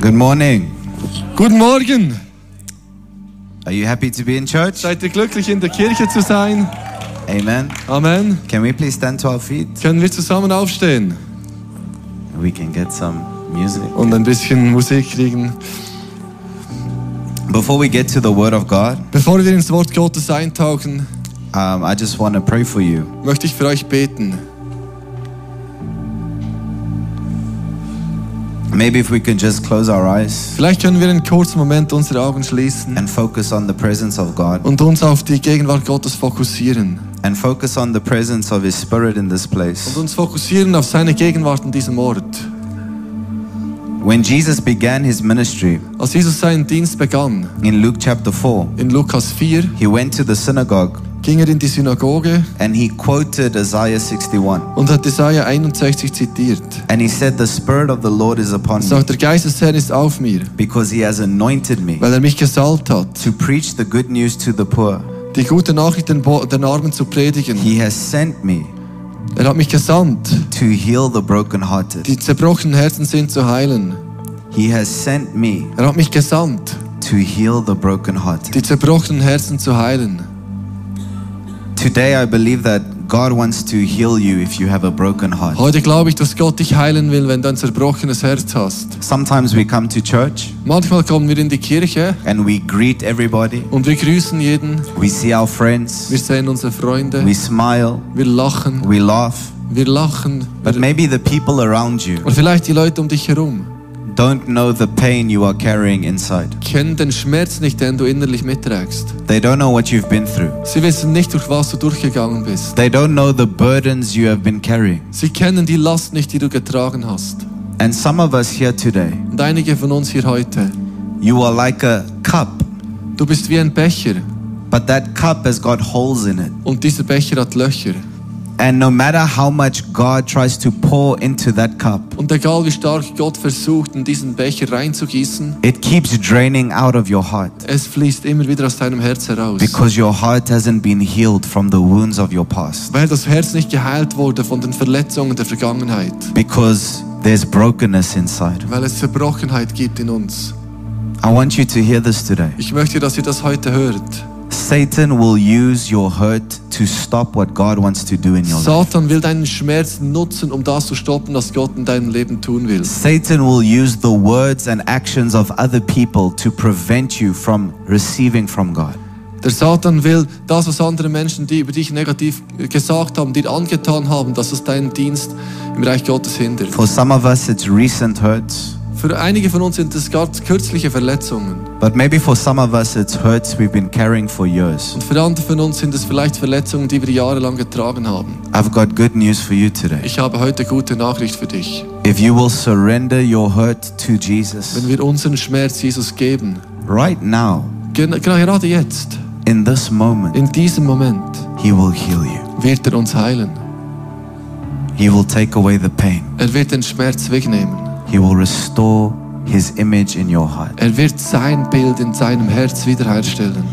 Good morning. Guten Morgen. Are you happy to be in church? Seid ihr glücklich in der Kirche zu sein? Amen. Amen. Can we please stand to our feet? Können wir zusammen aufstehen We can get some music. und ein bisschen Musik kriegen? Before we get to the Word of God, Bevor wir ins Wort Gottes eintauchen, um, I just want to pray for you. möchte ich für euch beten. Maybe if we can just close our eyes Vielleicht können wir einen kurzen Moment unsere Augen schließen and focus on the presence of God und uns auf die Gegenwart Gottes fokussieren. and focus on the presence of His Spirit in this Und place. uns fokussieren auf seine Gegenwart in diesem Ort. When Jesus began His ministry Als Jesus seinen Dienst begann, in Luke chapter 4, in Lukas 4, He went to the synagogue ging er in die Synagoge and He quoted Isaiah 61. und hat Jesaja 61 zitiert. And He said, The Spirit of the Lord is upon me sagt, der Geist des Herrn ist auf mir, because He has anointed me weil er mich gesalbt hat, to preach the good news to the poor. die gute Nachricht den, Bo den Armen zu predigen. He has sent me Er hat mich gesandt, to heal the brokenhearted. die zerbrochenen Herzen sind zu heilen. He has sent me Er hat mich gesandt, to heal the brokenhearted. die zerbrochenen Herzen zu heilen. Heute glaube ich, dass Gott dich heilen will, wenn du ein zerbrochenes Herz hast. Sometimes we come to church Manchmal kommen wir in die Kirche and we greet everybody. und wir grüßen jeden. We see our friends. Wir sehen unsere Freunde. We smile. Wir lachen. We laugh. Wir lachen. But maybe the people around you Und vielleicht die Leute um dich herum don't know the pain you are carrying inside. kennen den Schmerz nicht, den du innerlich mitträgst. They don't know what you've been through. Sie wissen nicht, durch was du durchgegangen bist. They don't know the burdens you have been carrying. Sie kennen die Last nicht, die du getragen hast. And some of us here today, Und einige von uns hier heute, you are like a cup, du bist wie ein Becher but that cup has got holes in it. und dieser Becher hat Löcher. And no matter how much God tries to pour into that cup, Und egal wie stark Gott versucht, in diesen Becher reinzugießen, it keeps draining out of your heart es fließt immer wieder aus deinem Herz heraus. because your heart hasn't been healed from the wounds of your past. Weil das Herz nicht geheilt wurde von den Verletzungen der Vergangenheit. Because there's brokenness inside. Weil es Zerbrochenheit gibt in uns. I want you to hear this today. Ich möchte, dass ihr das heute hört. Satan will use your hurt to stop what God wants to do in your life. Satan will deinen Schmerz nutzen, um das zu stoppen, was Gott in deinem Leben tun will. Satan will use the words and actions of other people to prevent you from receiving from God. Der Satan will das, was andere Menschen, die über dich negativ gesagt haben, dir angetan haben, dass es deinen Dienst im Reich Gottes hindert. For some of us, it's recent hurts, Für einige von uns sind es ganz kürzliche Verletzungen. but maybe for some of us, it's hurts we've been carrying for years. Und für andere von uns sind es vielleicht Verletzungen, die wir jahrelang getragen haben. I've got good news for you today. Ich habe heute gute Nachricht für dich. If you will surrender your hurt to Jesus Wenn wir unseren Schmerz Jesus geben, right now, gen- genau gerade jetzt, in this moment, in diesem Moment, He will heal you. wird er uns heilen. He will take away the pain. Er wird den Schmerz wegnehmen. He will restore His image in your heart. Er wird sein Bild in seinem Herz wiederherstellen.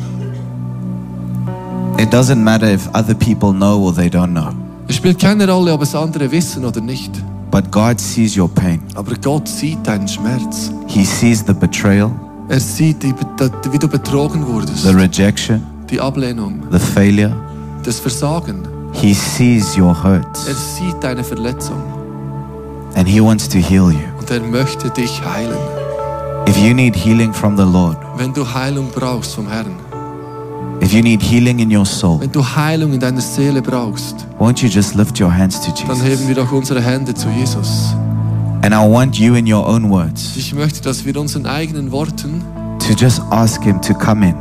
It doesn't matter if other people know or they don't know, Es spielt keine Rolle, ob es andere wissen oder nicht. but God sees your pain. Aber Gott sieht deinen Schmerz. He sees the betrayal, Er sieht, wie du betrogen wurdest. the rejection, Die Ablehnung, the failure. das Versagen. He sees your hurts Er sieht deine Verletzung and He wants to heal you. und er möchte dich heilen. If you need healing from the Lord, Wenn du Heilung brauchst vom Herrn, if you need healing in your soul, wenn du Heilung in deiner Seele brauchst, won't you just lift your hands to dann heben Jesus? wir doch unsere Hände zu Jesus. And I want you in your own words Ich möchte, dass wir unseren eigenen Worten to just ask Him to come in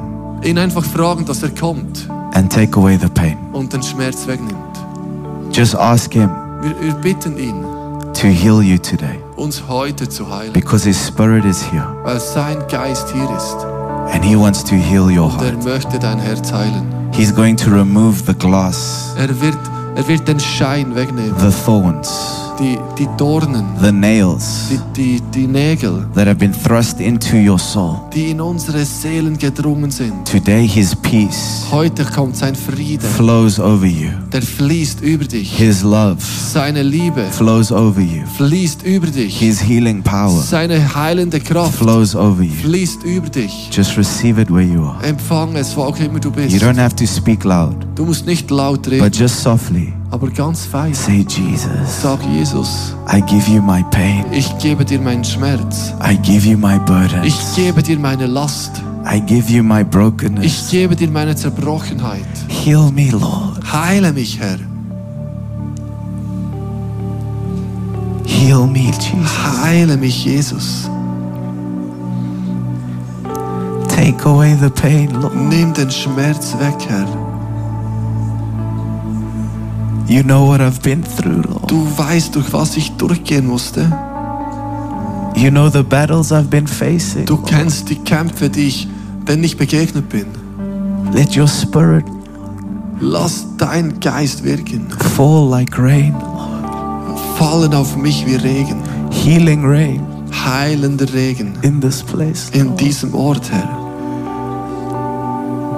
ihn einfach fragen, dass er kommt and take away the pain. und den Schmerz wegnimmt. Just ask Him Wir, wir bitten ihn, to heal you today. uns heute zu heilen, because His Spirit is here. Weil sein Geist hier ist. And He wants to heal your und er heart. möchte dein Herz heilen. He's going to remove the glass, Er wird, er wird den Schein wegnehmen, the thorns, die, die Dornen, the nails die, die, die Nägel, that have been thrust into your soul. die in unsere Seelen gedrungen sind. Today, His peace Heute kommt sein Friede, flows over you, der fließt über dich. His love Seine Liebe flows over you, fließt über dich. His healing power Seine heilende Kraft flows over you. fließt über dich. Just receive it where you are. Empfang es, wo auch immer du You bist. don't have to speak loud, Du musst nicht laut reden, but just softly aber ganz fein. say, Jesus, Sag Jesus, I give you my pain. ich gebe dir meinen Schmerz. I give you my burdens. Ich gebe dir meine Last. I give you my Ich brokenness. gebe dir meine Zerbrochenheit. Heal me, Lord. Heile mich, Herr. Heal me, Jesus. Heile mich, Jesus. Take away the pain, Lord. Nimm den Schmerz weg, Herr. You know what I've been through, Lord. Du weißt, durch was ich durchgehen musste. You know the battles I've been facing. Du Lord. kennst die Kämpfe, die ich, denen ich begegnet bin. Let your spirit Lass dein Geist wirken. fall like rain, Fallen auf mich wie Regen. healing rain Heilender Regen. in this place. In Lord. diesem Ort, Herr.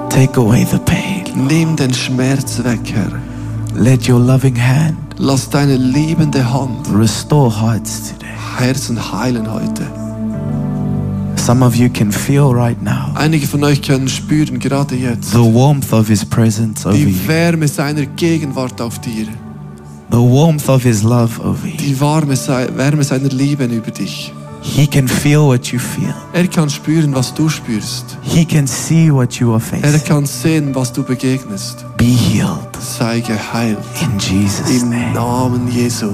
Take away the pain. Nimm den Schmerz weg, Herr. Let your loving hand Lass deine liebende Hand restore hearts today. Herzen heilen heute. Some of you can feel right now Einige von euch können spüren, gerade jetzt, the warmth of His presence over die Wärme seiner Gegenwart auf dir. the warmth of His love over you. Die warme Wärme seiner Liebe über dich. He can feel what you feel. Er kann spüren, was du spürst. He can see what you are Er facing. kann sehen, was du begegnest. Be healed Sei geheilt. in Jesus' Im name. Namen Jesu.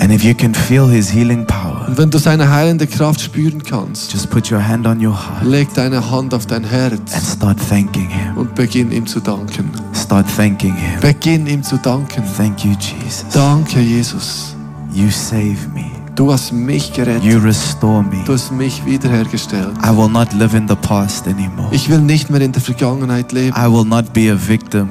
And if you can feel His healing power, Und wenn du seine heilende Kraft spüren kannst, just put your hand on your heart leg deine Hand auf dein and Herz start thanking Him. und beginn ihm zu danken. Start thanking Him. Beginn ihm zu danken. Thank you, Jesus. Danke, Jesus. You save me. Du hast mich gerettet. You restore me. Du hast mich wiederhergestellt. I will not live in the past anymore. Ich will nicht mehr in der Vergangenheit leben. I will not be a victim.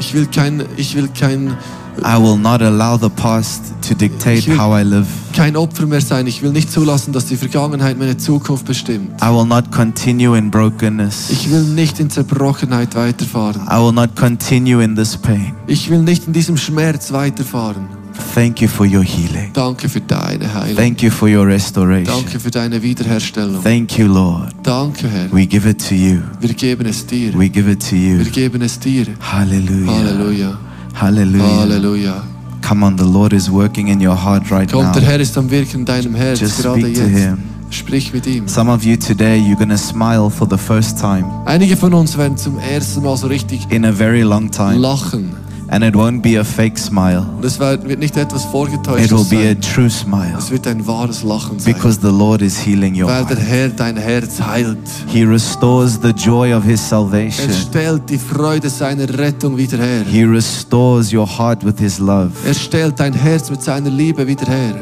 Ich will kein, ich will kein, I will not allow the past to dictate how I live. kein Opfer mehr sein. Ich will nicht zulassen, dass die Vergangenheit meine Zukunft bestimmt. I will not continue in brokenness. Ich will nicht in Zerbrochenheit weiterfahren. I will not continue in this pain. Ich will nicht in diesem Schmerz weiterfahren. Thank you for your healing. Danke für deine Heilung. Thank you for your restoration. Danke für deine Wiederherstellung. Thank you, Lord. Danke, Herr. We give it to you. Wir geben es dir. We give it to you. Wir geben es dir. Hallelujah. Halleluja. Hallelujah. Halleluja. Come on, the Lord is working in your heart right Kommt, der now. Herr ist am Wirken in deinem Herz, Just gerade speak to jetzt. Him. Sprich mit ihm. Some of you today, you're to smile for the first time Einige von uns werden zum ersten Mal so richtig in a very long time. lachen. And it won't be a fake smile, wird nicht etwas it vorgetäuschtes will be a true smile Es wird ein wahres Lachen sein. because the Lord is healing your Weil der heart. Herr dein Herz heilt. He restores the joy of His Er salvation. stellt die Freude seiner Rettung wieder her. He restores your heart with His love. Er stellt dein Herz mit seiner Liebe wieder her.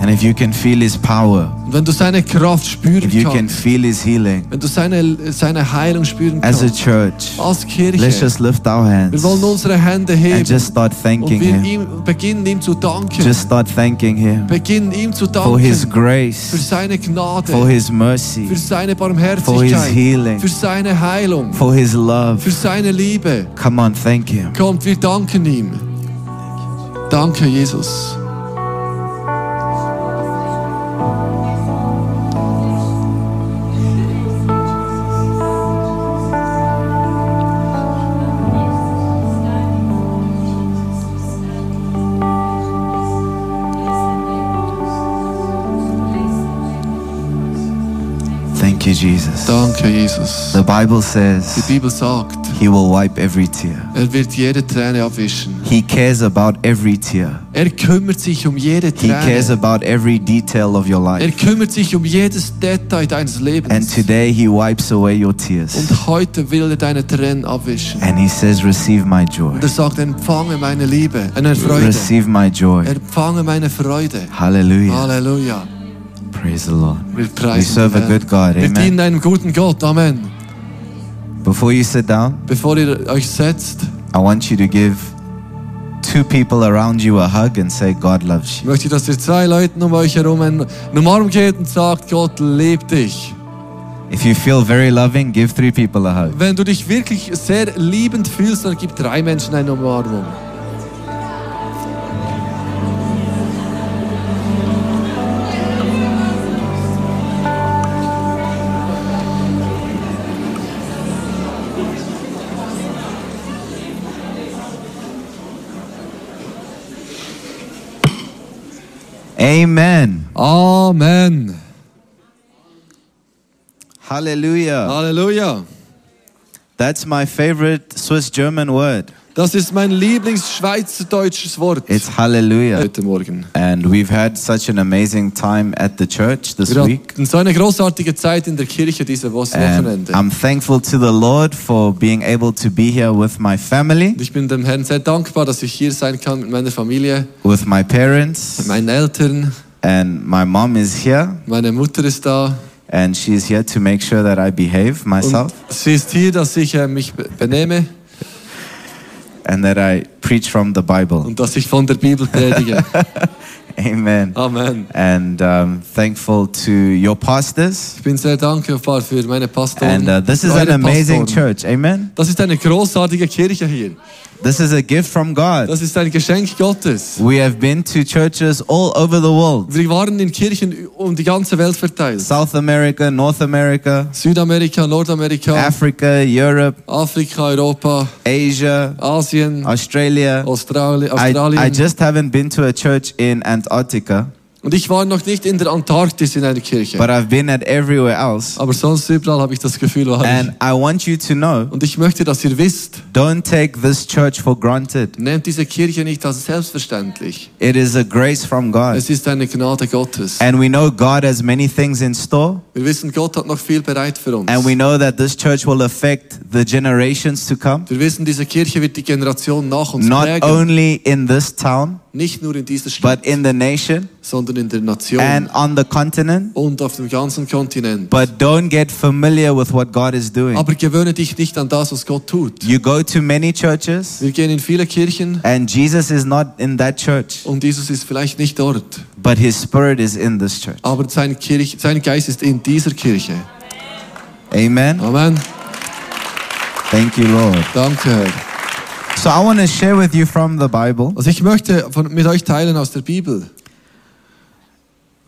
And if you can feel His power, Und wenn du seine Kraft spüren if you can kannst, feel His healing, wenn du seine, seine Heilung spüren as a kannst, church, als let's Kirche, just lift our hands wir wollen unsere Hände and heben just start und thanking wir Him. ihm, beginnen ihm zu danken. Just start thanking Him beginnen ihm zu for His danken für grace, seine Gnade, for His mercy, für seine for His Barmherzigkeit, healing, für seine Heilung, for His love. für seine Liebe. Come on, thank Him. Kommt, wir danken ihm. Danke, Jesus. Jesus. Danke, Jesus. The Bible Die says Bibel sagt, He will wipe every tear. er wird jede Träne abwischen. He cares about every tear. Er kümmert sich um jede He cares about every detail of your Er life. kümmert sich um jedes Detail deines And today He wipes away your tears. Und heute will er deine Tränen abwischen. And He says, Receive my joy. Und er sagt, empfange meine Liebe, eine Freude. Receive my joy. Empfange meine Freude. Hallelujah. Halleluja. Praise the Lord. Wir We preisen serve a good God. Wir Amen. dienen einem guten Gott. Amen. Before you sit down, Bevor ihr euch setzt, I want you to give two people around you a hug and say, God loves Ich you. möchte, dass ihr zwei Leuten um euch herum einen Umarm geht und sagt, Gott liebt dich. If you feel very loving, give three people a hug. Wenn du dich wirklich sehr liebend fühlst, dann gib drei Menschen eine Umarmung. Amen. Amen. Hallelujah. Hallelujah. That's my favorite Swiss German word. Das ist mein Lieblingsschweizerdeutsches Wort It's hallelujah. heute Morgen. And we've had such an amazing time at the church this Wir week. hatten so eine großartige Zeit in der Kirche diese Wo- And Wochenende. I'm thankful to the Lord for being able to be here with my family, Und ich bin dem Herrn sehr dankbar, dass ich hier sein kann mit meiner Familie, with my parents, meinen Eltern. and my mom is here, Meine Mutter ist da. and she's here to make sure that I behave Und myself sie ist hier, dass ich äh, mich be- benehme and that I preach from the Bible. und dass ich von der Bibel predige. Amen. Amen. And um, thankful to your pastors. Ich bin sehr dankbar für meine Pastoren. And uh, this is an amazing Pastoren. church. Amen. Das ist eine großartige Kirche hier. This is a gift from God. Das ist ein Geschenk Gottes. We have been to churches all over the world Wir waren in Kirchen um die ganze Welt verteilt. South America, North America, Südamerika, Nordamerika, Africa, Europe, Afrika, Europa, Asia, Asien, Australia. Australi I, Australien. I just haven't been to a church in Antarctica, Und ich war noch nicht in der Antarktis in einer Kirche. but I've been at everywhere else. Aber sonst überall habe ich das Gefühl, war And ich. I want you to know Und ich möchte, dass ihr wisst, don't take this church for granted. nehmt diese Kirche nicht als selbstverständlich. It is a grace from God. Es ist eine Gnade Gottes. And we know God has many things in store. Wir wissen, Gott hat noch viel bereit für uns. And we know that this church will affect the generations to come, Wir wissen, diese Kirche wird die Generation nach uns not prägen. only in this town, Nicht nur in dieser Stadt, but in the nation sondern in der Nation and on the continent. und auf dem ganzen Kontinent. But don't get familiar with what God is doing. Aber gewöhne dich nicht an das, was Gott tut. You go to many churches, Wir gehen in viele Kirchen and Jesus is not in that church, und Jesus ist vielleicht nicht dort, but his spirit is in this church. aber sein, Kirch, sein Geist ist in dieser Kirche. Amen. Amen. Thank you, Lord. Danke, Herr. So I want to share with you from the Bible, Also ich möchte von, mit euch teilen aus der Bibel.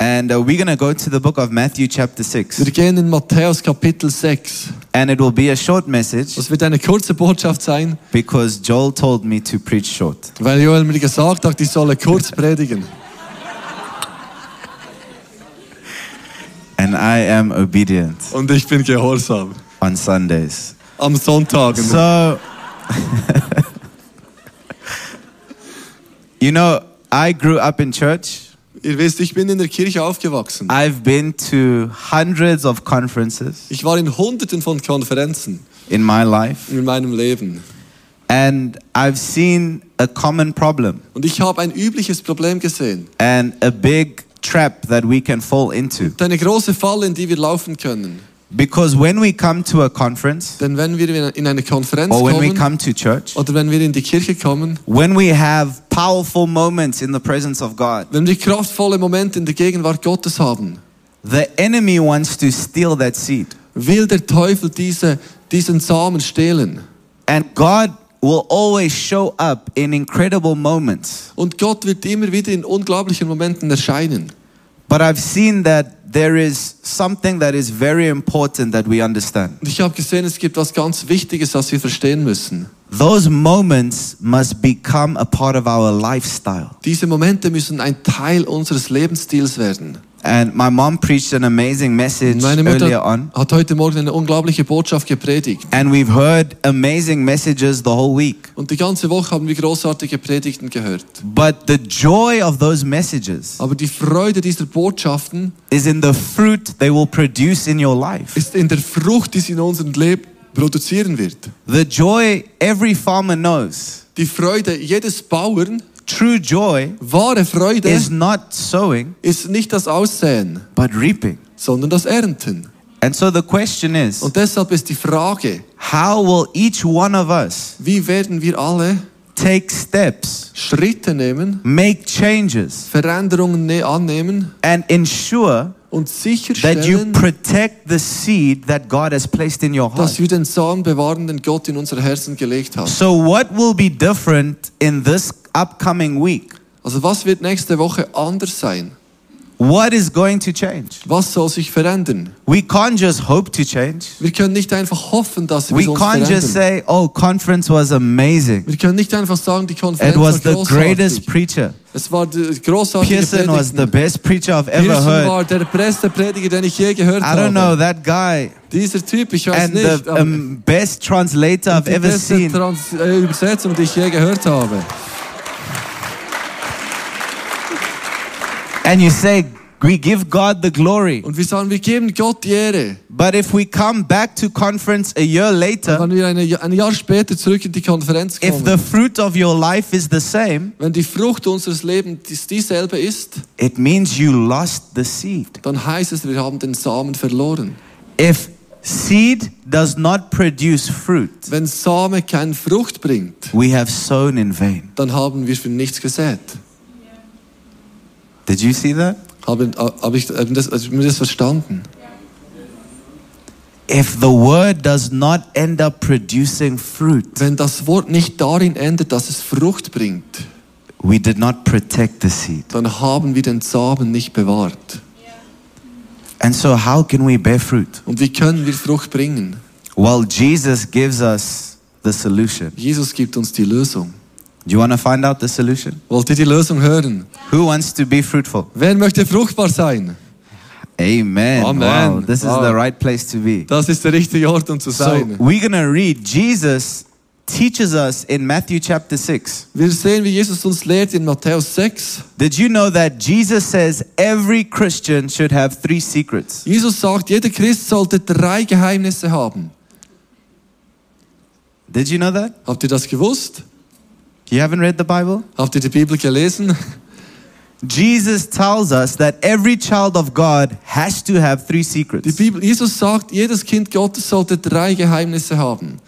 and uh, we're going to go to the book of Matthew, chapter 6. Wir gehen in Matthäus Kapitel 6. And it will be a short message Das wird eine kurze Botschaft sein, because Joel told me to preach short. weil Joel mir gesagt hat, ich solle kurz predigen. And I am obedient Und ich bin gehorsam. on Sundays. Am Sonntag. So, you know, I grew up in church. Ihr wisst, ich bin in der Kirche aufgewachsen. I've been to hundreds of conferences Ich war in hunderten von Konferenzen in my life, in meinem Leben. and I've seen a common problem Und ich habe ein übliches Problem gesehen. and a big trap that we can fall into. Eine große Falle, in die wir laufen können. Because when we come to a conference Denn wenn wir in eine Konferenz or when we come to church, oder wenn wir in die Kirche kommen, when we have powerful moments in the presence of God, wenn wir kraftvolle Momente in der Gegenwart Gottes haben, the enemy wants to steal that seed. will der Teufel diese, diesen Samen stehlen. And God will always show up in incredible moments. Und Gott wird immer wieder in unglaublichen Momenten erscheinen. But I've seen that there is something that is very important that we understand. Und ich habe gesehen, es gibt was ganz Wichtiges, das wir verstehen müssen. Those moments must become a part of our lifestyle. Diese Momente müssen ein Teil unseres Lebensstils werden. And my mom preached an amazing message Meine earlier Mutter on. hat heute Morgen eine unglaubliche Botschaft gepredigt. And we've heard amazing messages the whole week. Und die ganze Woche haben wir großartige Predigten gehört. But the joy of those messages Aber die Freude dieser Botschaften is in the fruit they will produce in your life. ist in der Frucht, die sie in unserem Leben produzieren wird. The joy every farmer knows. Die Freude jedes Bauern, True joy wahre Freude, is not sowing, ist nicht das Aussäen, but reaping. sondern das Ernten. And so the question is Und deshalb ist die Frage, how will each one of us wie werden wir alle take steps, Schritte nehmen, make changes, Veränderungen ne- annehmen and ensure und that you sicherstellen, protect the seed that God has placed in your heart. dass wir den Samen bewahren, den Gott in unser Herzen gelegt hat. So, what will be different in this upcoming week? Also was wird nächste Woche anders sein? What is going to change? Was soll sich verändern? We can't just hope to change. Wir können nicht einfach hoffen, dass wir We uns can't just verändern. say, oh, conference was amazing. Wir können nicht einfach sagen, die It Konferenz was war the greatest preacher. Es war die großartige Pearson was the best preacher I've ever Pearson heard. war der beste Prediger, den ich je gehört I don't know, habe. that guy. Dieser Typ, ich weiß And nicht, the um, best translator I've die ever beste seen. Trans äh, Übersetzung, die ich je gehört habe. And you say, we give God the glory. Und wir sagen, wir geben Gott die Ehre. But if we come back to conference a year later, Wenn wir eine, ein Jahr später zurück in die Konferenz if kommen, the fruit of your life is the same, wenn die Frucht unseres Lebens dieselbe ist, it means you lost the seed. dann heißt es, wir haben den Samen verloren. If seed does not produce fruit, Wenn Same keine Frucht bringt, we have sown in vain. dann haben wir für nichts gesät. Did you see that? Habe, habe ich habe das, habe ich das verstanden? If the word does not end up producing fruit, Wenn das Wort nicht darin endet, dass es Frucht bringt, we did not protect the seed. dann haben wir den Samen nicht bewahrt. And so, how can we bear fruit? Und wie können wir Frucht bringen? Well, Jesus gives us the solution. Jesus gibt uns die Lösung. Do you want to find out the solution? Wollt ihr die Lösung hören? Who wants to be fruitful? Wer möchte fruchtbar sein? Amen. Amen. Wow, this is Wow. the right place to be. Das ist der richtige Ort, um zu So, sein. we're going to read. Jesus teaches us in Matthew chapter 6. Wir sehen, wie Jesus uns lehrt in Matthäus 6. Did you know that Jesus says every Christian should have three secrets? Jesus sagt, jeder Christ sollte drei Geheimnisse haben. Did you know that? Habt ihr das gewusst? You haven't read the Bible? Habt ihr die Bibel gelesen? Jesus tells us that every child of God has to have three secrets. Die. Bibel, Jesus sagt, jedes Kind Gottes sollte drei Geheimnisse haben.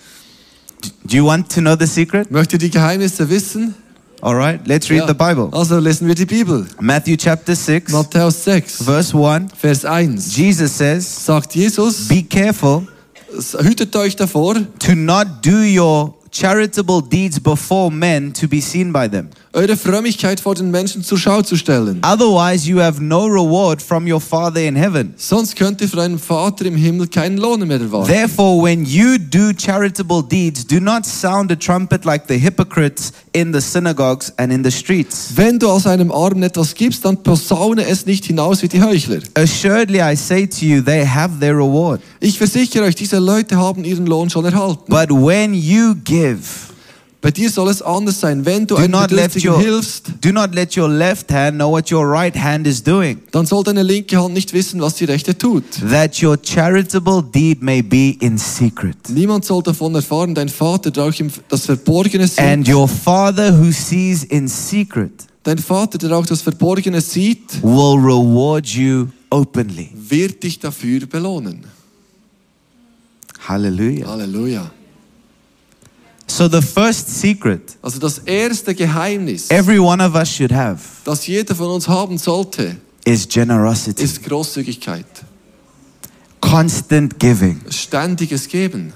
Do you want to know the secret? Möchtet ihr die Geheimnisse wissen? All right, let's read Ja. the Bible. Also lesen wir die Bibel. Matthew chapter 6, Matthäus 6, verse 1. Vers 1. Jesus says, Sagt Jesus, Be careful hütet euch davor, to not do your charitable deeds before men to be seen by them. Eure Frömmigkeit vor den Menschen zur Schau zu stellen. Otherwise, you have no reward from your Father in heaven. Sonst könnt ihr von einem Vater im Himmel keinen Lohn mehr erwarten. Therefore, when you do charitable deeds, do not sound a trumpet like the hypocrites in the synagogues and in the streets. Wenn du aus einem Armen etwas gibst, dann posaune es nicht hinaus wie die Heuchler. Assuredly, I say to you, they have their reward. Ich versichere euch, diese Leute haben ihren Lohn schon erhalten. But when you give, Bei dir soll es anders sein. Wenn du do einem Bedürftigen hilfst, do not let your left hand know what your right hand is doing, dann soll deine linke Hand nicht wissen, was die rechte tut. that your charitable deed may be in secret. Niemand soll davon erfahren, dein Vater, der auch im, das Verborgene sieht, And your Father who sees in secret dein Vater, der auch das Verborgene sieht, will reward you openly. wird dich dafür belohnen. Hallelujah. Halleluja. So the first secret Also das erste Geheimnis, every one of us should have das jeder von uns haben sollte, is generosity, ist Großzügigkeit. constant giving. Ständiges Geben.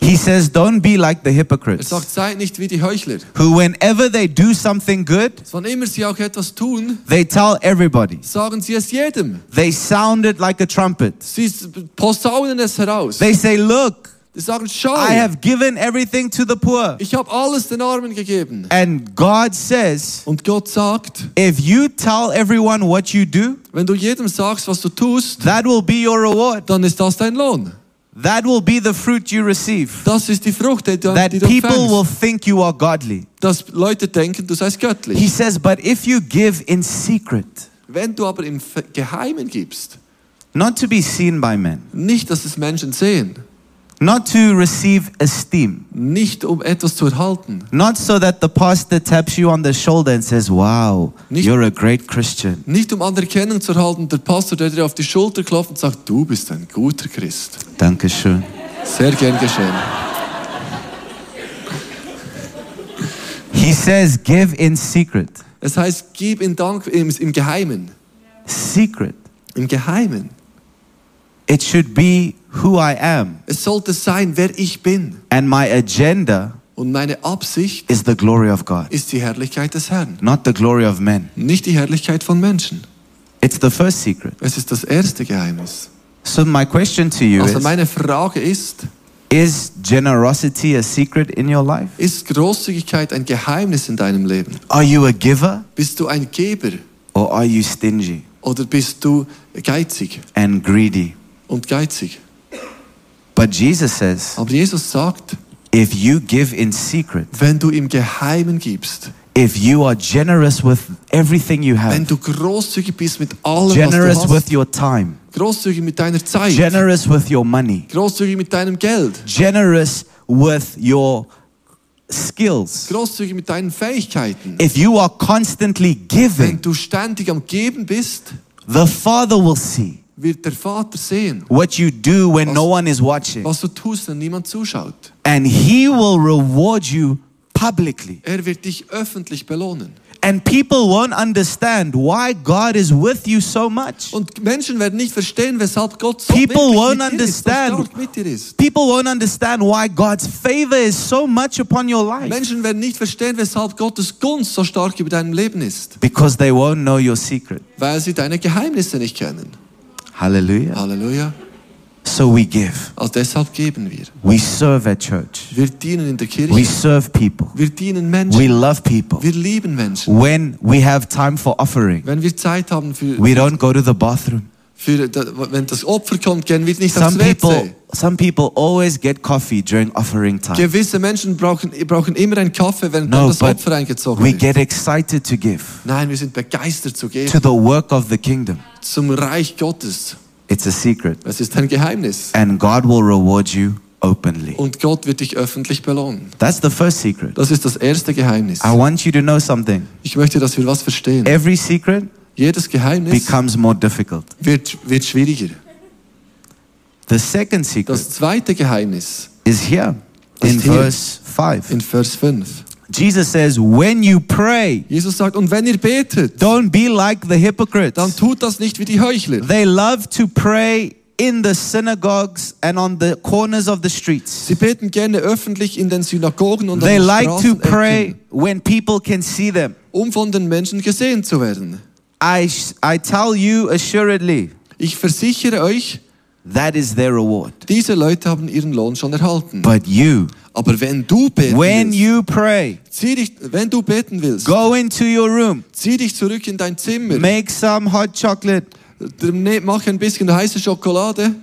He says, Don't be like the Er hypocrites, sagt, seid nicht wie die Heuchler. who, whenever they do something good, Wann immer sie auch etwas tun, they tell everybody. sagen sie es jedem. They sound it like a trumpet. Sie posaunen es heraus. They say, Look, Sie sagen, schau, I have given everything to the poor. ich habe alles den Armen gegeben. And God says, Und Gott sagt, If you tell everyone what you do, wenn du jedem sagst, was du tust, that will be your reward. dann ist das dein Lohn. That will be the fruit you receive. Das ist die Frucht, die du, That die du people will empfängst. think you are godly. Dass Leute denken, du seist He göttlich. says, But if you give in secret, Wenn du aber im Fe- Geheimen gibst, not to be seen by men, nicht, dass es Menschen sehen, not to receive esteem, nicht um etwas zu erhalten, not so that the pastor taps you on the shoulder and says, Wow, Nicht- you're a great Christian. nicht um Anerkennung zu erhalten, der Pastor, der dir auf die Schulter klopft und sagt, du bist ein guter Christ. Dankeschön. Sehr gern geschehen. He says, give in secret. Es heißt, gib in Dank im, im Geheimen. Secret. Im Geheimen. It should be who I am. Es sollte sein, wer ich bin. And my agenda Und meine Absicht is the glory of God, ist die Herrlichkeit des Herrn, not the glory of men. nicht die Herrlichkeit von Menschen. It's the first secret. Es ist das erste Geheimnis. So my question to you Also meine Frage ist, is generosity a secret in your life? ist Großzügigkeit ein Geheimnis in deinem Leben? Are you a giver Bist du ein Geber or are you stingy oder bist du geizig and greedy? und geizig? But Jesus says, Aber Jesus sagt, if you give in secret, wenn du im Geheimen gibst, if you are generous with everything you wenn have, du großzügig bist mit allem, generous was du with your time, großzügig mit deiner Zeit, generous with your money, großzügig mit deinem Geld, generous with your skills, großzügig mit deinen Fähigkeiten, if you are constantly wenn giving, du ständig am Geben bist, the Father will see wird der Vater sehen, what you do when no one is watching, was du tust, wenn niemand zuschaut. and He will reward you publicly. Er wird dich öffentlich belohnen. And people won't understand why God is with you so much. Und Menschen werden nicht verstehen, weshalb Gott so People won't mit dir ist, so understand. mit dir ist. People won't understand why God's favor is so much upon your life Menschen werden nicht verstehen, weshalb Gottes Gunst so stark über deinem Leben ist, because they won't know your secret. weil sie deine Geheimnisse nicht kennen. Hallelujah. Halleluja. So we give. Also deshalb geben wir. We serve at church. Wir dienen in der Kirche. We serve people. Wir dienen Menschen. We love people. Wir lieben Menschen. When we have time for offering, Wenn wir Zeit haben für, we don't go to the bathroom. Für wenn das Opfer kommt, gehen wir nicht aufs Some people, WC. some people always get coffee during offering time. Gewisse Menschen brauchen, brauchen immer einen Kaffee, wenn No, das Opfer eingezogen we wird. get excited to give Nein, wir sind begeistert zu geben to the work of the kingdom. zum Reich Gottes. It's a secret. Das ist ein Geheimnis. And God will reward you openly. Und Gott wird dich öffentlich belohnen. That's the first secret. Das ist das erste Geheimnis. I want you to know something. Ich möchte, dass wir was verstehen. Every secret Jedes Geheimnis becomes more difficult. wird, wird schwieriger. The second secret Das zweite Geheimnis is here in Ist hier. verse 5. in Vers 5. Jesus says, When you pray, Jesus sagt, und wenn ihr betet, don't be like the hypocrites. dann tut das nicht wie die Heuchler. They love to pray in the synagogues and on the corners of the streets. Sie beten gerne öffentlich in den Synagogen und They an den like to pray when people can see them. um von den Menschen gesehen zu werden. I, I tell you assuredly, Ich versichere euch, that is their reward. diese Leute haben ihren Lohn schon erhalten. But you, Aber wenn du beten when willst, you pray, zieh dich, wenn du beten willst, go into your room, zieh dich zurück in dein Zimmer, make some hot chocolate, ne- mach ein bisschen heiße Schokolade,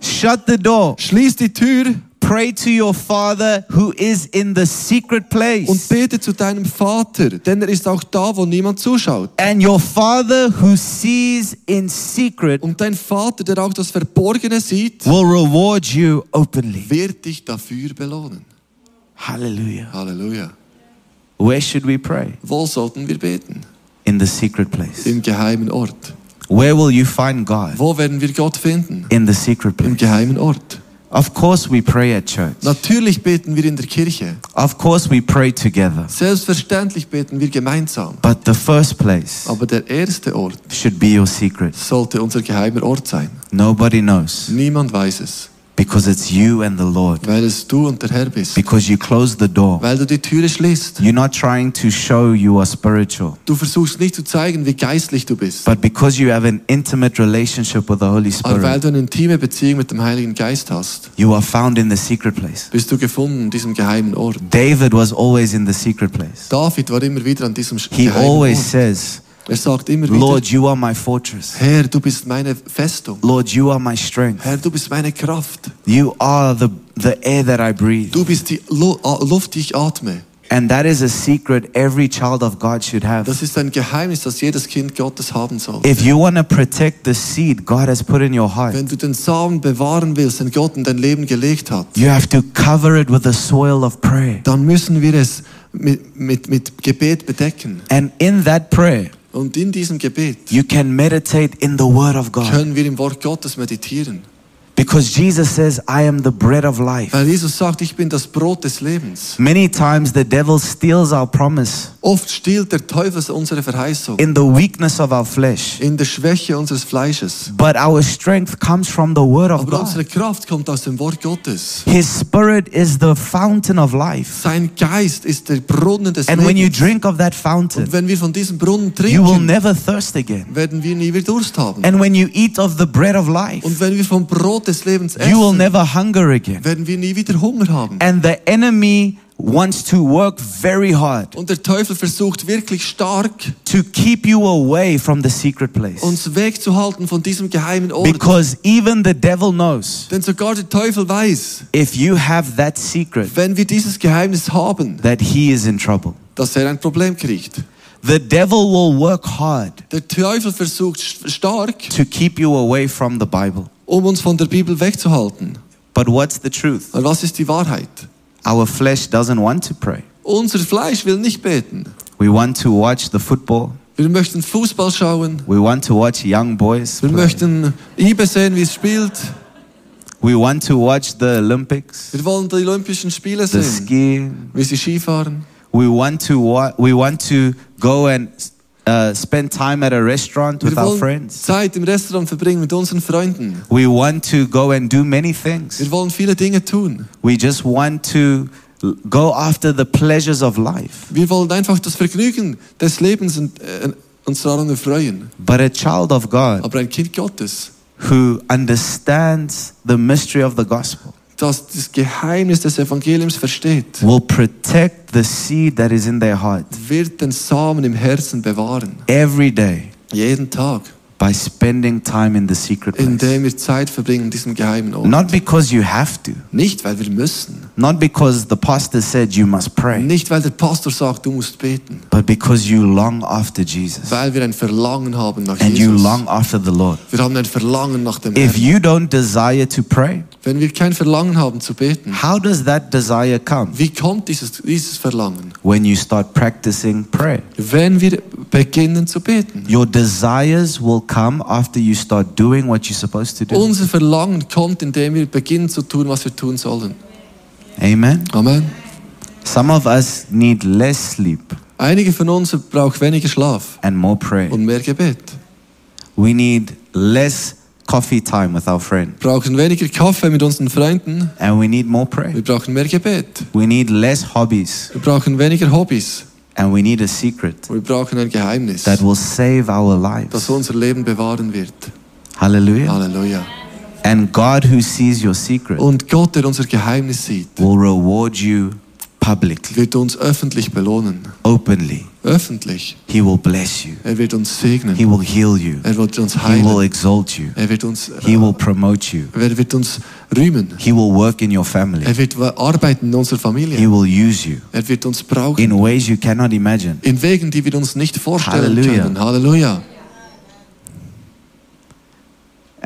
shut the door, schließ die Tür pray to your Father who is in the secret und place. bete zu deinem Vater, denn er ist auch da, wo niemand zuschaut. And your Father who sees in secret Und dein Vater, der auch das Verborgene sieht, will reward you openly. wird dich dafür belohnen. Hallelujah. Halleluja. Where should we pray? Wo sollten wir beten? In the secret place. Im geheimen Ort. Where will you find God? Wo werden wir Gott finden? In the secret Im place. geheimen Ort. Of course, we pray at church. Natürlich beten wir in der Kirche. Of course, we pray together. Selbstverständlich beten wir gemeinsam. But the first place Aber der erste Ort should be your secret. sollte unser geheimer Ort sein. Nobody knows Niemand weiß es, because it's you and the Lord. weil es du und der Herr bist. Because you close the door. Weil du die Türe schließt. You're not trying to show you are spiritual, Du versuchst nicht zu zeigen, wie geistlich du bist. but because you have an intimate relationship with the Holy Aber weil Spirit, du eine intime Beziehung mit dem Heiligen Geist hast, you are found in the secret place. bist du gefunden in diesem geheimen Ort. David was always in the secret place. David war immer wieder an diesem He geheimen always Ort. says, Er sagt immer wieder, Lord, you are my fortress. Herr, du bist meine Festung. Lord, you are my strength. Herr, du bist meine Kraft. You are the, the air that I breathe. Du bist die Lu Luft, die ich atme. And that is a secret every child of God should have. Das ist ein Geheimnis, das jedes Kind Gottes haben soll. If you want to protect the seed God has put in your heart, Wenn du den Samen bewahren willst, den Gott in dein Leben gelegt hat, you have to cover it with the soil of prayer. dann müssen wir es mit, mit, mit Gebet bedecken. And in that prayer, Und in diesem Gebet you can meditate in the Word of God. können wir im Wort Gottes meditieren. Because Jesus says, I am the bread of life. Weil Jesus sagt, ich bin das Brot des Lebens. Many times the devil steals our promise Oft stiehlt der Teufel unsere Verheißung in the weakness of our flesh. in der Schwäche unseres Fleisches. But our strength comes from the word of Aber God. unsere Kraft kommt aus dem Wort Gottes. His spirit is the fountain of life. Sein Geist ist der Brunnen des And when you drink of that fountain, Und wenn wir von diesem Brunnen you will trinken, never thirst again. werden wir nie wieder Durst haben. And when you eat of the bread of life, Und wenn wir vom Brot des Lebens you will essen, never hunger again. werden wir nie wieder Hunger haben. And the enemy wants to work very hard Und der Teufel versucht wirklich stark, to keep you away from the secret place. uns wegzuhalten von diesem geheimen Ort. Because even the devil knows Denn sogar der Teufel weiß, if you have that secret, wenn wir dieses Geheimnis haben, that he is in trouble. dass er ein Problem kriegt. The devil will work hard Der Teufel versucht stark, to keep you away from the Bible. Um uns von der Bibel wegzuhalten. But what's the truth? Und was ist die Wahrheit? Our flesh doesn't want to pray. Unser Fleisch will nicht beten. We want to watch the football. Wir möchten Fußball schauen. We want to watch young boys. Wir play. möchten Ibe sehen, wie es spielt. We want to watch the Olympics, Wir wollen die Olympischen Spiele the sehen, skiing. wie sie Skifahren. We want to wa- we want to go and uh, spend time at a restaurant with our friends. Zeit im Restaurant verbringen mit unseren Freunden. We want to go and do many things. Wir wollen viele Dinge tun. We just want to go after the pleasures of life. Wir wollen einfach das Vergnügen des Lebens und, äh, uns daran erfreuen. But a child of God Aber ein Kind Gottes, who understands the mystery of the gospel das das Geheimnis des Evangeliums versteht, will protect the seed that is in their heart wird den Samen im Herzen bewahren. every day Jeden Tag. By spending time in the secret place. Indem wir Zeit verbringen in diesem geheimen Ort. Not because you have to, Nicht, weil wir müssen. not because the pastor said you must pray, Nicht, weil der Pastor sagt, du musst beten. but because you long after Jesus Weil wir ein Verlangen haben nach and you long after the Lord. Wir haben ein Verlangen nach dem If Herrn. you don't desire to pray, Wenn wir kein Verlangen haben zu beten, how does that desire come? wie kommt dieses, dieses Verlangen? When you start practicing prayer. Wenn wir beginnen zu beten. Your desires will come after you start doing what you're supposed to do. Unser Verlangen kommt, indem wir beginnen zu tun, was wir tun sollen. Amen. Amen. Some of us need less sleep Einige von uns brauchen weniger Schlaf and more prayer. und mehr Gebet. We need less coffee time with our friend brauchen weniger Kaffee mit unseren Freunden. and we need more prayer. Wir brauchen mehr Gebet. We need less hobbies Wir brauchen weniger Hobbys. And we need a secret Wir brauchen ein Geheimnis, that will save our das lives. unser Leben bewahren wird. Hallelujah. Halleluja. And God who sees your secret Und Gott, der unser Geheimnis sieht, will reward you publicly, wird uns öffentlich belohnen. openly. Öffentlich. He will bless you. Er wird uns segnen. He will heal you. Er wird uns He will exalt you. Er wird uns, He will promote you. er wird uns rühmen. He will work in your family. Er wird arbeiten in unserer He will use you Er wird uns brauchen. in ways you cannot imagine. In Wegen, die wir uns nicht vorstellen Halleluja. können. Halleluja.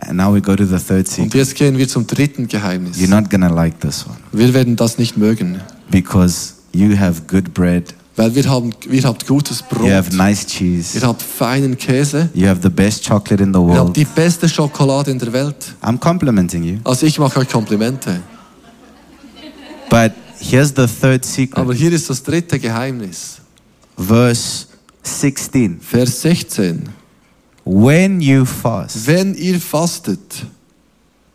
And now we go to the third Und secret. jetzt gehen wir zum dritten Geheimnis. You're not going to like this one Wir werden das nicht mögen, because you have good bread, weil wir haben, wir habt gutes you have Brot, nice cheese, ihr habt feinen Käse, you have the best chocolate in the ihr habt world. die beste Schokolade in der Welt. I'm complimenting you. Also ich mache euch Komplimente. But here's the third secret. Aber hier ist das dritte Geheimnis. Verse 16. Vers 16. When you fast, Wenn ihr fastet,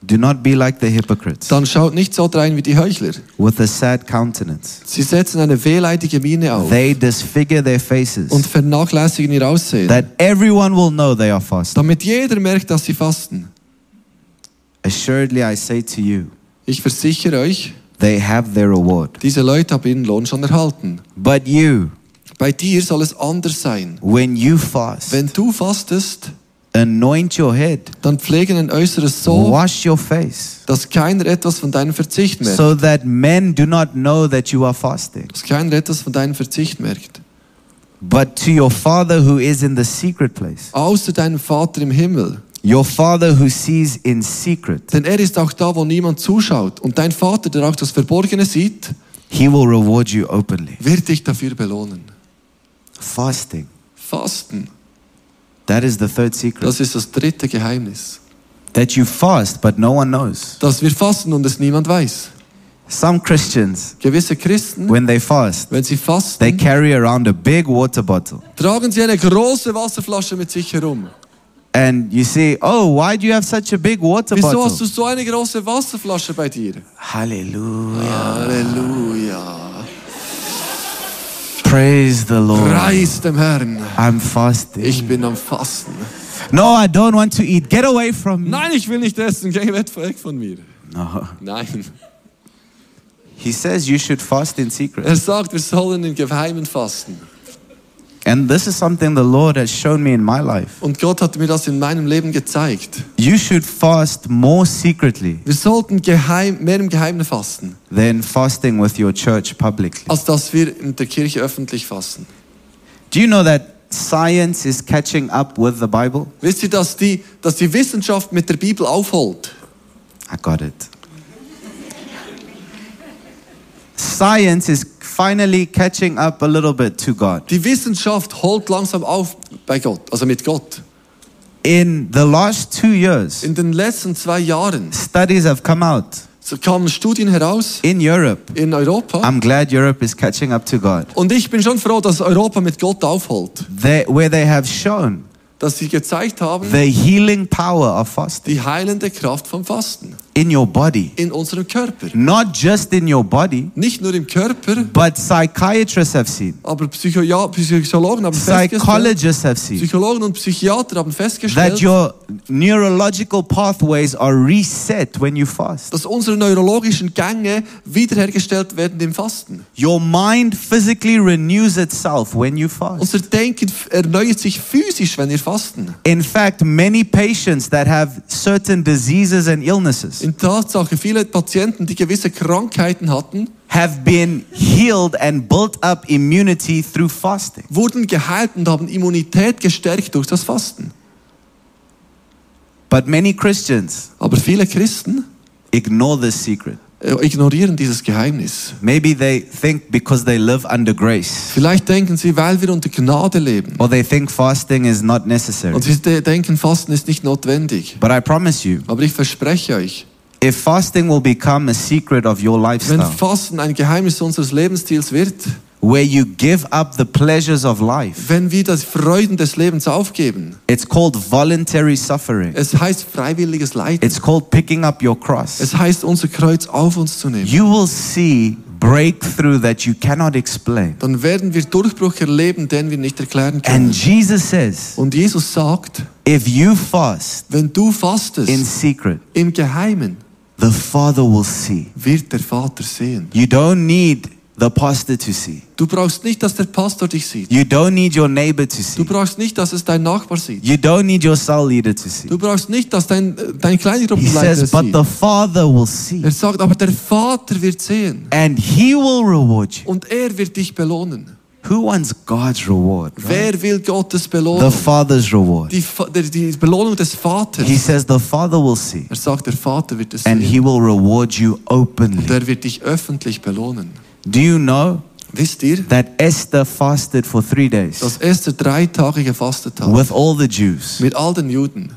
do not be like the hypocrites dann schaut nicht so drein wie die Heuchler. with a sad countenance. Sie setzen eine wehleidige Miene auf They disfigure their faces und vernachlässigen ihr Aussehen, that everyone will know they are fasting. damit jeder merkt, dass sie fasten. Assuredly, I say to you, Ich versichere euch, they have their reward. diese Leute haben ihren Lohn schon erhalten. But you, Bei dir soll es anders sein. when you fast, Wenn du fastest, anoint your head, dann pflegen ein Äußeres so, wash your face, dass keiner etwas von deinem Verzicht merkt. so that men do not know that you are fasting. Dass keiner etwas von deinem Verzicht merkt. But to your Father who is in the secret place, Außer deinem Vater im Himmel. your Father who sees in secret, Denn er ist auch da, wo niemand zuschaut. Und dein Vater, der auch das Verborgene sieht, He will reward you openly. wird dich dafür belohnen. Fasting. Fasten, That is the third secret. das ist das dritte Geheimnis. that you fast, but no one knows. dass wir fasten und es niemand weiß. Some Christians, Gewisse Christen, when they fast, wenn sie they fasten, carry around a big water bottle. tragen sie eine große Wasserflasche mit sich herum. And you say, Oh, why do you have such a big water Wieso bottle? hast du so eine große Wasserflasche bei dir? Hallelujah. Halleluja. Praise the Lord. Preis dem Herrn. I'm fasting. Ich bin am Fasten. No, I don't want to eat. Get away from me. Nein, ich will nicht essen. Geh weg weg von mir. No. Nein. He says you should fast in secret. Er sagt, wir sollen im Geheimen fasten. And this is something the Lord has shown me in my life. Und Gott hat mir das in meinem Leben gezeigt. You should fast more secretly Wir sollten geheim, mehr im Geheimen fasten, than fasting with your church publicly. als dass wir in der Kirche öffentlich fasten. Do you know that science is catching up with the Bible? Wisst ihr, dass die, dass die Wissenschaft mit der Bibel aufholt? I got it. Science is finally catching up a little bit to God. Die Wissenschaft holt langsam auf bei Gott, also mit Gott. In the last two years, In den letzten zwei Jahren studies have come out so kamen Studien heraus in Europe. in Europa. I'm glad Europe is catching up to God. Und ich bin schon froh, dass Europa mit Gott aufholt. They, where they have shown Dass sie gezeigt haben, the healing power of fasting die heilende Kraft vom Fasten in your body. in unserem Körper. Not just in your body, Nicht nur im Körper, but psychiatrists have seen, aber Psycho ja, Psychologen haben psychologists have seen Psychologen und Psychiater haben festgestellt. that your neurological pathways are reset when you fast. dass unsere neurologischen Gänge wiederhergestellt werden im Fasten. Your mind physically renews itself when you fast. Unser Denken erneuert sich physisch, wenn wir fasten. In fact, many patients that have certain diseases and illnesses In Tatsache, viele Patienten, die gewisse Krankheiten hatten, have been healed and built up immunity through fasting. wurden geheilt und haben Immunität gestärkt durch das Fasten. But many Christians Aber viele Christen ignore this secret. äh, ignorieren dieses Geheimnis. Maybe they think because they live under grace, Vielleicht denken sie, weil wir unter Gnade leben. or they think fasting is not necessary. Und sie de- denken, Fasten ist nicht notwendig. But I promise you, Aber ich verspreche euch, if fasting will become a secret of your wenn lifestyle, Fasten ein Geheimnis unseres Lebensstils wird, where you give up the pleasures of life, wenn wir das Freuden des Lebens aufgeben, it's called voluntary suffering. es heißt freiwilliges Leiden. It's called picking up your cross. Es heißt, unser Kreuz auf uns zu nehmen. You will see breakthrough that you cannot explain. Dann werden wir Durchbruch erleben, den wir nicht erklären können. And Jesus says, Und Jesus sagt, if you fast wenn du in fastest, secret, im Geheimen, the Father will see. wird der Vater sehen. You don't need the pastor to see. Du brauchst nicht, dass der Pastor dich sieht. You don't need your neighbor to Du see. brauchst nicht, dass es dein Nachbar sieht. You don't need your cell leader to see. Du brauchst nicht, dass dein, äh, dein He Kleingruppenleiter says, but sieht. the Father will see. Er sagt, aber der Vater wird sehen. And he will reward you. Und er wird dich belohnen. Who wants God's reward? right? Wer will Gottes Belohnung? The Father's reward. Die, der- die Belohnung des Vaters. He says the Father will see. Er sagt, der Vater wird es And sehen. he will reward you openly. Und er wird dich öffentlich belohnen. Do you know Wisst ihr, that Esther fasted for three days dass Esther drei Tage gefastet hat? with all the Jews Mit all den Juden.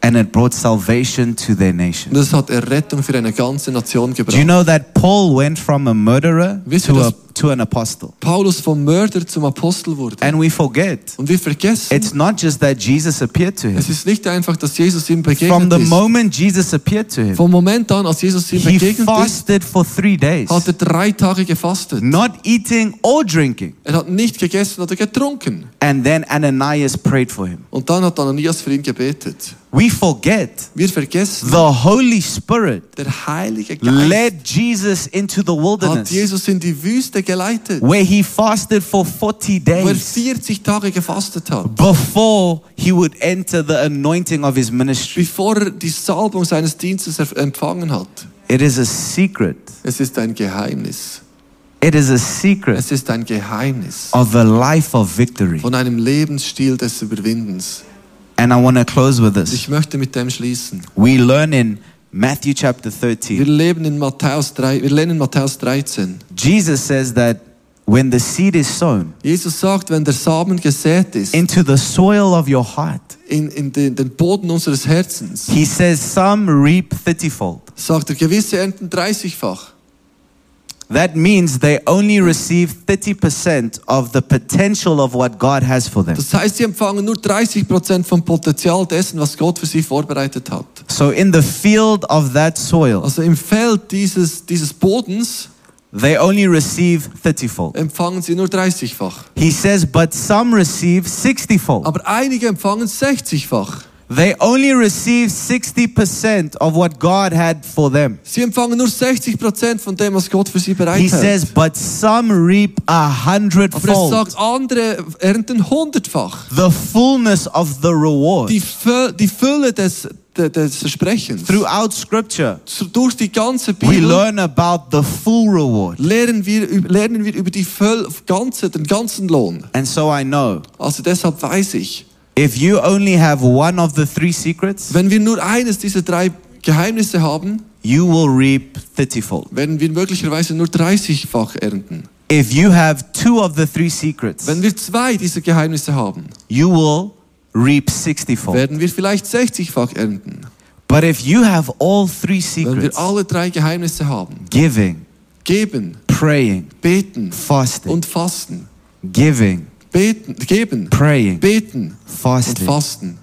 and it brought salvation to their nation? das hat Errettung für eine ganze Nation gebracht. Do you know that Paul went from a murderer Wisst to, a? To an apostle? Paulus vom Mörder zum Apostel wurde. And we forget Und wir vergessen, it's not just that Jesus appeared to him. es ist nicht einfach, dass Jesus ihm From begegnet the ist. moment Jesus appeared to him, Vom Moment an, als Jesus ihm he begegnet ist, fasted for three days, hat er drei Tage gefastet. not eating or drinking. Er hat nicht gegessen oder getrunken. And then Ananias prayed for him. Und dann hat Ananias für ihn gebetet. We forget Wir vergessen, the Holy Spirit der Heilige Geist led Jesus into the hat wilderness Jesus in die Wüste geleitet, where he fasted for 40 wo er days 40 Tage gefastet hat, before he would enter the anointing of his ministry. bevor er die Salbung seines Dienstes empfangen hat. It is a secret. Es ist ein Geheimnis. It is a secret Es ist ein Geheimnis of a life of victory. von einem Lebensstil des Überwindens. And I want to close with this. Ich möchte mit dem schließen. We learn in Matthew chapter Wir 13. leben in Matthäus 3, wir lernen in Matthäus 13. Jesus says that when the seed is sown Jesus sagt, wenn der Samen gesät ist into the soil of your heart, in, in den, den Boden unseres Herzens, he says some reap 30fold. sagt er, gewisse ernten 30-fach. That means they only receive 30% of the potential of what God has for them. Das heißt, sie empfangen nur 30% vom Potenzial dessen, was Gott für sie vorbereitet hat. So in the field of that soil, Also im Feld dieses, dieses Bodens they only receive 30fold. empfangen sie nur 30-fach. He says, but some receive 60fold. Aber einige empfangen 60-fach. They only receive 60% of what God had for them. Sie empfangen nur 60% von dem, was Gott für sie He bereithält. says, but some reap a Aber es hundredfold. sagt, andere ernten hundertfach. The fullness of the reward. Die, Fü die Fülle des, de- des Versprechens. Throughout scripture, Durch die ganze we Bibel learn about the full reward. lernen wir, lernen wir über die ganze, den ganzen Lohn. And so I know Also deshalb weiß ich, if you only have one of the three secrets, wenn wir nur eines dieser drei Geheimnisse haben, you will reap 30fold. werden wir möglicherweise nur 30-fach ernten. If you have two of the three secrets, Wenn wir zwei dieser Geheimnisse haben, you will reap 60fold. werden wir vielleicht 60-fach ernten. But if you have all three Wenn wir secrets, alle drei Geheimnisse haben, giving, geben, praying, beten fasting, und fasten, giving, beten, geben, praying, beten und fasting, fasten,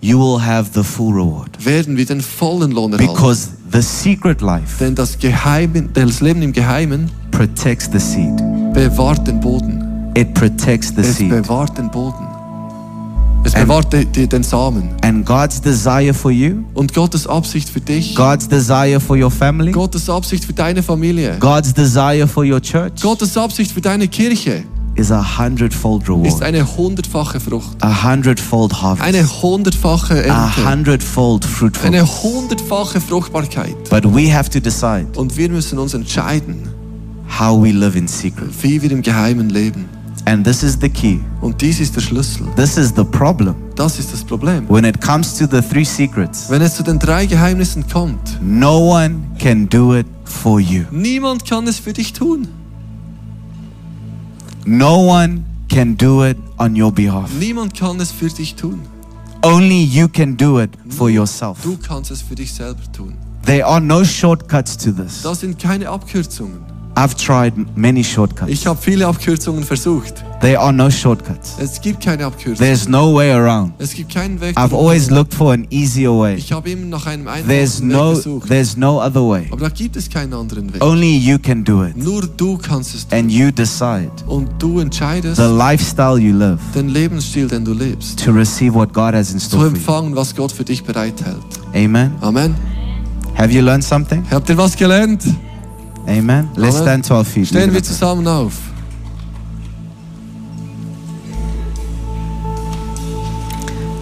you will have the full reward. werden wir den vollen Lohn erhalten. Because the secret life Denn das, Geheimen, das Leben im Geheimen protects the seed. bewahrt den Boden. It protects the Es seed. bewahrt den Boden. Es And- bewahrt die, den Samen. And God's desire for you, Und Gottes Absicht für dich, God's desire for your family, Gottes Absicht für deine Familie, God's desire for your church Gottes Absicht für deine Kirche is a hundredfold ist reward, eine hundertfache Frucht. a hundredfold harvest, Eine hundertfache a Ernte. hundredfold Eine fruitfulness. hundertfache Fruchtbarkeit. But we have to decide Und wir müssen uns entscheiden, how we live in secret. wie wir im Geheimen leben. And this is the key. Und dies ist der Schlüssel. This is the problem. Das ist das Problem. When it comes to the three secrets, Wenn es zu den drei Geheimnissen kommt, no one can do it for you. niemand kann es für dich tun. No one can do it on your behalf. Niemand kann es für dich tun. Only you can do it for yourself. Du kannst es für dich selber tun. There are no shortcuts to this. Das sind keine Abkürzungen. I've tried many shortcuts. Ich habe viele Abkürzungen versucht. There are no shortcuts. Es gibt keine Abkürzungen. There's no way around. Es gibt keinen Weg. I've always looked for an easier way. Ich habe immer nach einem There's einfachen Weg no gesucht. there's no other way. Aber da gibt es keinen anderen Weg. Only you can do it. Nur du kannst es tun. And you decide Und du entscheidest, the lifestyle you live den Lebensstil, den du lebst, to receive what God has in zu store you. empfangen, was Gott für dich bereithält. Amen. Amen. Have you learned something? Habt ihr was gelernt? Amen. Let's stand to our feet. Stehen wir zusammen auf.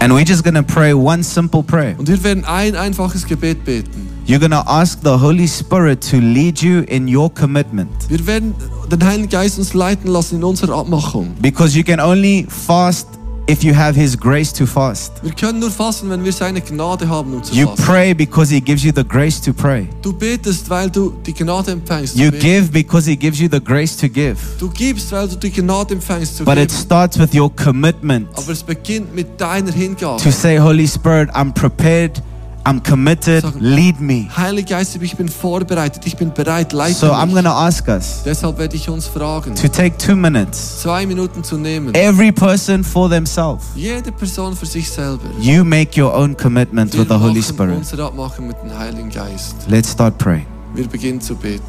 And we're just going to pray one simple prayer. Und wir werden ein einfaches Gebet beten. You're going to ask the Holy Spirit to lead you in your commitment. Wir werden den Heiligen Geist uns leiten lassen in unserer Abmachung. Because you can only fast if you have His grace to fast. Wir können nur fasten, wenn wir seine Gnade haben, um zu You fasten. pray because He gives you the grace to pray. Du betest, weil du die Gnade empfängst. You give because He gives you the grace to give. Du gibst, weil du die Gnade empfängst zu But it starts with your commitment Aber es beginnt mit deiner Hingabe. to say, Holy Spirit, I'm prepared, I'm committed, lead me. Heiliger Geist, ich bin vorbereitet, ich bin bereit, leite So I'm going to ask us Deshalb werde ich uns fragen, to take two minutes, zwei Minuten zu nehmen. every person for themselves. Jede Person für sich selber. You make your own commitment Wir with the Holy machen Spirit. unsere Abmachung mit dem Heiligen Geist. Let's start praying. Wir beginnen zu beten.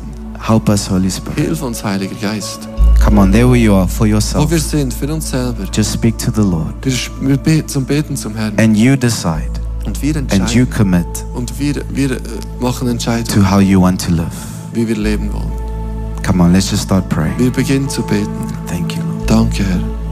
Help us, Holy Spirit. Hilf uns, Heiliger Geist. Come on, there where you are for Wo yourself. wir sind, für uns selber. Just speak to the Lord. Wir, wir beten zum Beten zum Herrn. And you decide and you commit Und wir, wir äh, machen to how you want to live. wie wir leben wollen. Come on, let's just start praying. Wir beginnen zu beten. Thank you, Lord. Danke, Herr.